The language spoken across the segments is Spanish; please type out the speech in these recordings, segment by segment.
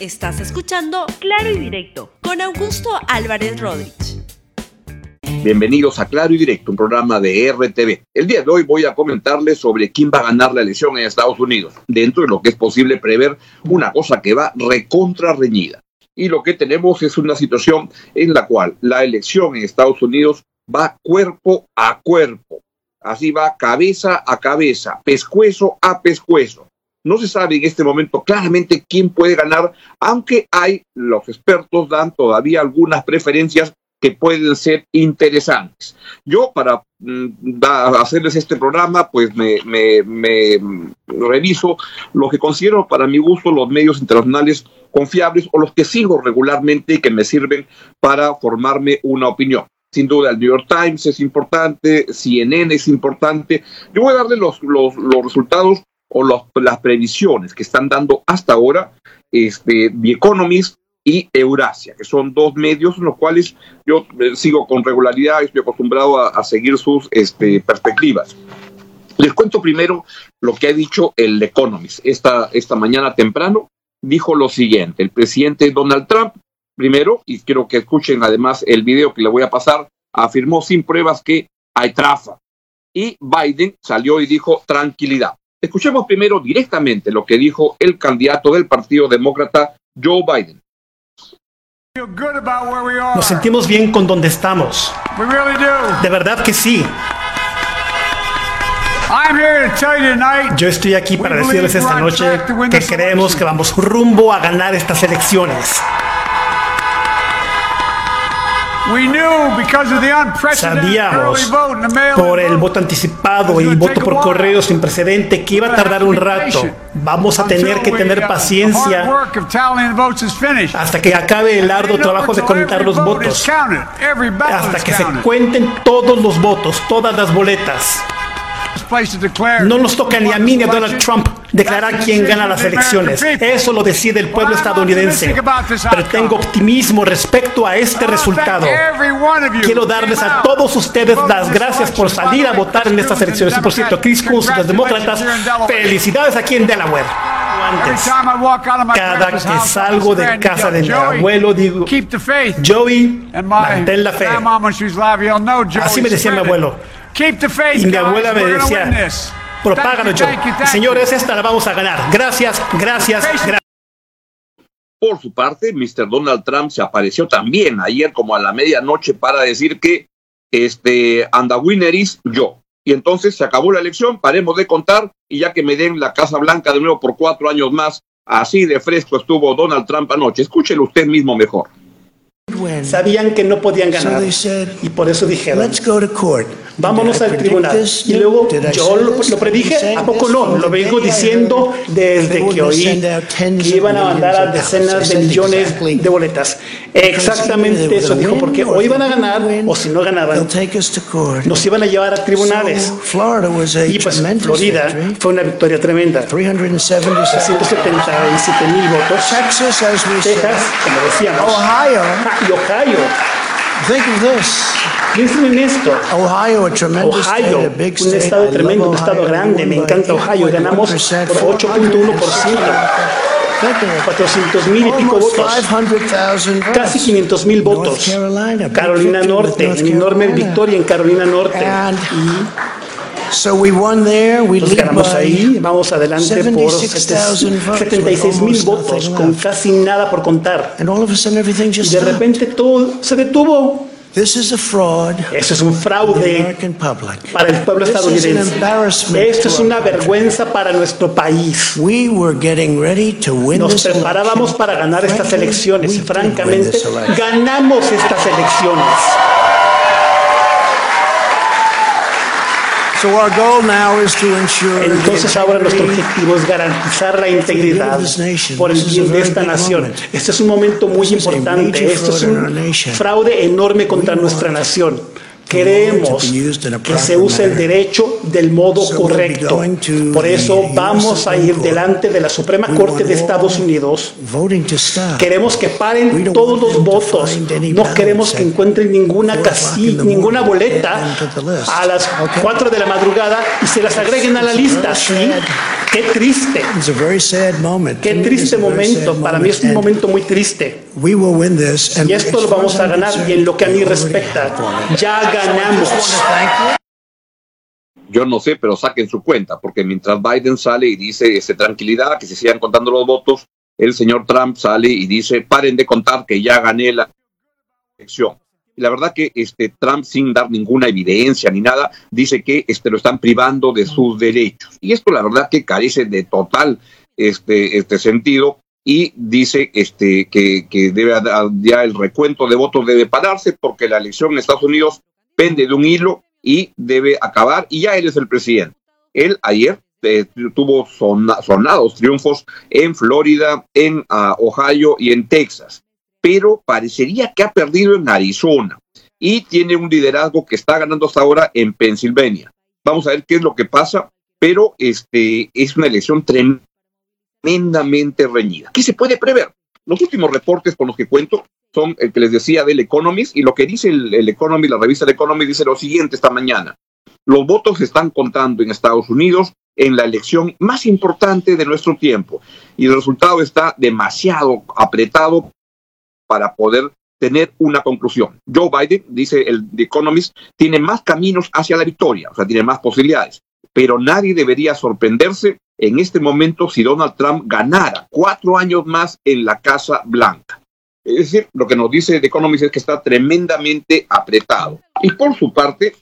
Estás escuchando Claro y Directo con Augusto Álvarez Rodríguez. Bienvenidos a Claro y Directo, un programa de RTV. El día de hoy voy a comentarles sobre quién va a ganar la elección en Estados Unidos, dentro de lo que es posible prever una cosa que va recontra reñida. Y lo que tenemos es una situación en la cual la elección en Estados Unidos va cuerpo a cuerpo. Así va cabeza a cabeza, pescuezo a pescuezo. No se sabe en este momento claramente quién puede ganar, aunque hay, los expertos dan todavía algunas preferencias que pueden ser interesantes. Yo, para mm, hacerles este programa, pues me, me, reviso lo que considero para mi gusto los medios internacionales confiables o los que sigo regularmente y que me sirven para formarme una opinión. Sin duda, el New York Times es importante, CNN es importante. Yo voy a darle los, los resultados o las previsiones que están dando hasta ahora este, The Economist y Eurasia, que son dos medios en los cuales yo eh, sigo con regularidad, estoy acostumbrado a, seguir sus este, perspectivas. Les cuento primero lo que ha dicho el Economist esta, esta mañana temprano. Dijo lo siguiente, el presidente Donald Trump, primero, y quiero que escuchen además el video que le voy a pasar, afirmó sin pruebas que hay trafa. Y Biden salió y dijo tranquilidad. Escuchemos primero directamente lo que dijo el candidato del Partido Demócrata, Joe Biden. Nos sentimos bien con donde estamos. De verdad que sí. Yo estoy aquí para decirles esta noche que creemos que vamos rumbo a ganar estas elecciones. Sabíamos por el voto anticipado y voto por correo sin precedente que iba a tardar un rato. Vamos a tener que tener paciencia hasta que acabe el arduo trabajo de contar los votos. Hasta que se cuenten todos los votos, todas las boletas. No nos toca ni a mí ni a Donald Trump declarar quién gana las elecciones. Eso lo decide el pueblo estadounidense. Pero tengo optimismo respecto a este resultado. Quiero darles a todos ustedes las gracias por salir a votar en estas elecciones. Y por cierto, Chris Coons los demócratas, felicidades aquí en Delaware. Cada que salgo de casa de mi abuelo digo, Joey, mantén la fe. Así me decía mi abuelo. Y mi abuela me decía, propágalo yo. Señores, esta la vamos a ganar. Gracias, gracias, gracias. Por su parte, Mr. Donald Trump se apareció también ayer como a la medianoche para decir que este anda winner is yo. Y entonces se acabó la elección, paremos de contar y ya que me den la Casa Blanca de nuevo por cuatro años más, así de fresco estuvo Donald Trump anoche. Escúchelo usted mismo mejor. Sabían que no podían ganar y por eso dijeron, vámonos al tribunal. Y luego yo lo, predije, ¿a poco no? Lo vengo diciendo desde que oí que iban a mandar a decenas de millones de boletas. Exactamente eso dijo, porque o iban a ganar o si no ganaban, nos iban a llevar a tribunales. Y pues Florida fue una victoria tremenda. 377 mil votos. Texas, como decíamos. Ohio. Y Ohio. Think of this. Piensen en esto. Ohio, a tremendous Ohio, state, a big un estado tremendo, un estado grande. Me encanta Ohio. Ganamos por 8.1%. 400 mil y pico votos, casi 500 mil votos. Carolina Norte, enorme victoria en Carolina Norte. So we won there, we Nos ganamos ahí, vamos adelante por 76 mil votos, con casi nada por contar. y de repente todo se detuvo. Eso es un fraude para el pueblo estadounidense. Esto es una vergüenza para nuestro país. Nos preparábamos para ganar estas elecciones francamente ganamos estas elecciones. Entonces ahora nuestro objetivo es garantizar la integridad por el bien de esta nación. Este es un momento muy importante. Esto es un fraude enorme contra nuestra nación. Queremos que se use el derecho del modo correcto. Por eso vamos a ir delante de la Suprema Corte de Estados Unidos. Queremos que paren todos los votos. No queremos que encuentren ninguna casilla, ninguna boleta a las 4 de la madrugada y se las agreguen a la lista. ¿sí? Qué triste. Qué triste momento. Para mí es un momento muy triste. Y esto lo vamos a ganar. Y en lo que a mí respecta, ya ganamos. Yo no sé, pero saquen su cuenta, porque mientras Biden sale y dice ese, tranquilidad, que se sigan contando los votos, el señor Trump sale y dice, paren de contar que ya gané la elección. La verdad que este Trump, sin dar ninguna evidencia ni nada, dice que este, lo están privando de sus derechos. Y esto la verdad que carece de total este, este sentido y dice este, que, que debe ya el recuento de votos debe pararse porque la elección en Estados Unidos pende de un hilo y debe acabar y ya él es el presidente. Él ayer eh, tuvo sonados triunfos en Florida, en ah, Ohio y en Texas, pero parecería que ha perdido en Arizona y tiene un liderazgo que está ganando hasta ahora en Pensilvania. Vamos a ver qué es lo que pasa, pero este es una elección tremendamente reñida. ¿Qué se puede prever? Los últimos reportes con los que cuento son el que les decía del Economist y lo que dice el, Economist, la revista del Economist dice lo siguiente esta mañana. Los votos se están contando en Estados Unidos en la elección más importante de nuestro tiempo y el resultado está demasiado apretado para poder tener una conclusión. Joe Biden, dice el The Economist, tiene más caminos hacia la victoria, o sea, tiene más posibilidades, pero nadie debería sorprenderse en este momento si Donald Trump ganara cuatro años más en la Casa Blanca. Es decir, lo que nos dice The Economist es que está tremendamente apretado. Y por su parte,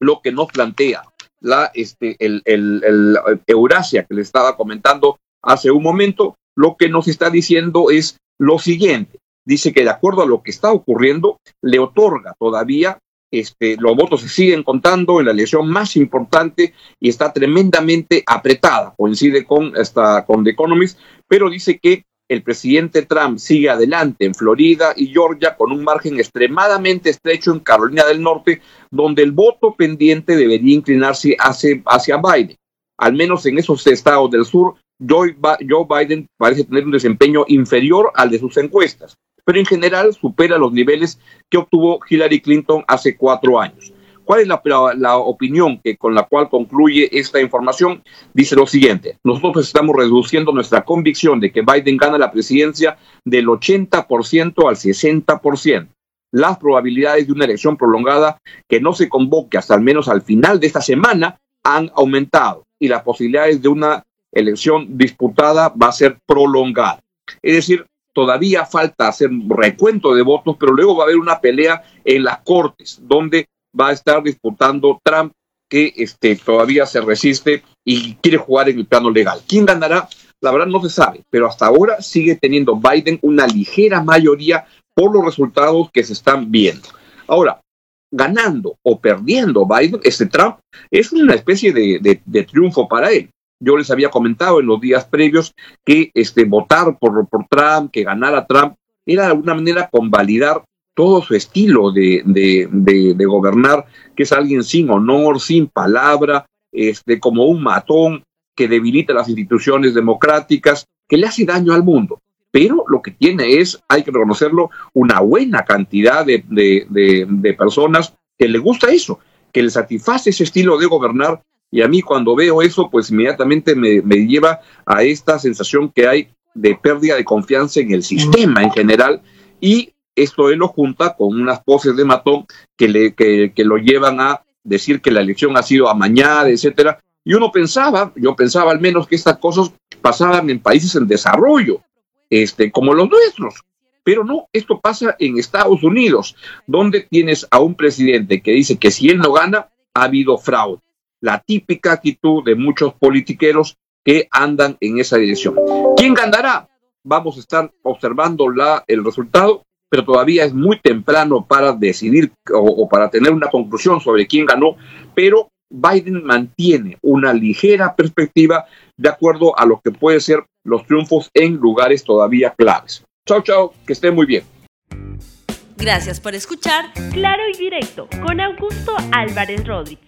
lo que nos plantea la, este, el, el, Eurasia que le estaba comentando hace un momento, lo que nos está diciendo es lo siguiente. Dice que de acuerdo a lo que está ocurriendo, le otorga todavía este, los votos se siguen contando en la elección más importante y está tremendamente apretada, coincide con, esta, con The Economist, pero dice que el presidente Trump sigue adelante en Florida y Georgia con un margen extremadamente estrecho en Carolina del Norte, donde el voto pendiente debería inclinarse hacia, hacia Biden. Al menos en esos estados del sur, Joe Biden parece tener un desempeño inferior al de sus encuestas, pero en general supera los niveles que obtuvo Hillary Clinton hace cuatro años. ¿Cuál es la, opinión que, con la cual concluye esta información? Dice lo siguiente, nosotros estamos reduciendo nuestra convicción de que Biden gana la presidencia del 80% al 60%. Las probabilidades de una elección prolongada que no se convoque hasta al menos al final de esta semana han aumentado y las posibilidades de una elección disputada va a ser prolongada. Es decir, todavía falta hacer un recuento de votos, pero luego va a haber una pelea en las cortes, donde va a estar disputando Trump, que este, todavía se resiste y quiere jugar en el plano legal. ¿Quién ganará? La verdad no se sabe, pero hasta ahora sigue teniendo Biden una ligera mayoría por los resultados que se están viendo. Ahora, ganando o perdiendo Biden, este Trump es una especie de, triunfo para él. Yo les había comentado en los días previos que este, votar por, por Trump, que ganara Trump, era de alguna manera convalidar todo su estilo de, de, gobernar, que es alguien sin honor, sin palabra, este, como un matón que debilita las instituciones democráticas, que le hace daño al mundo. Pero lo que tiene es, hay que reconocerlo, una buena cantidad de, de personas que le gusta eso, que le satisface ese estilo de gobernar. Y a mí cuando veo eso, pues inmediatamente me, me lleva a esta sensación que hay de pérdida de confianza en el sistema en general y esto él lo junta con unas poses de matón que, le, que, lo llevan a decir que la elección ha sido amañada, etcétera. Y uno pensaba, yo pensaba al menos que estas cosas pasaban en países en desarrollo, este, como los nuestros. Pero no, esto pasa en Estados Unidos, donde tienes a un presidente que dice que si él no gana, ha habido fraude. La típica actitud de muchos politiqueros que andan en esa dirección. ¿Quién ganará? Vamos a estar observando la, el resultado pero todavía es muy temprano para decidir o, para tener una conclusión sobre quién ganó, pero Biden mantiene una ligera perspectiva de acuerdo a lo que puede ser los triunfos en lugares todavía claves. Chao, chao, que esté muy bien. Gracias por escuchar Claro y Directo con Augusto Álvarez Rodríguez.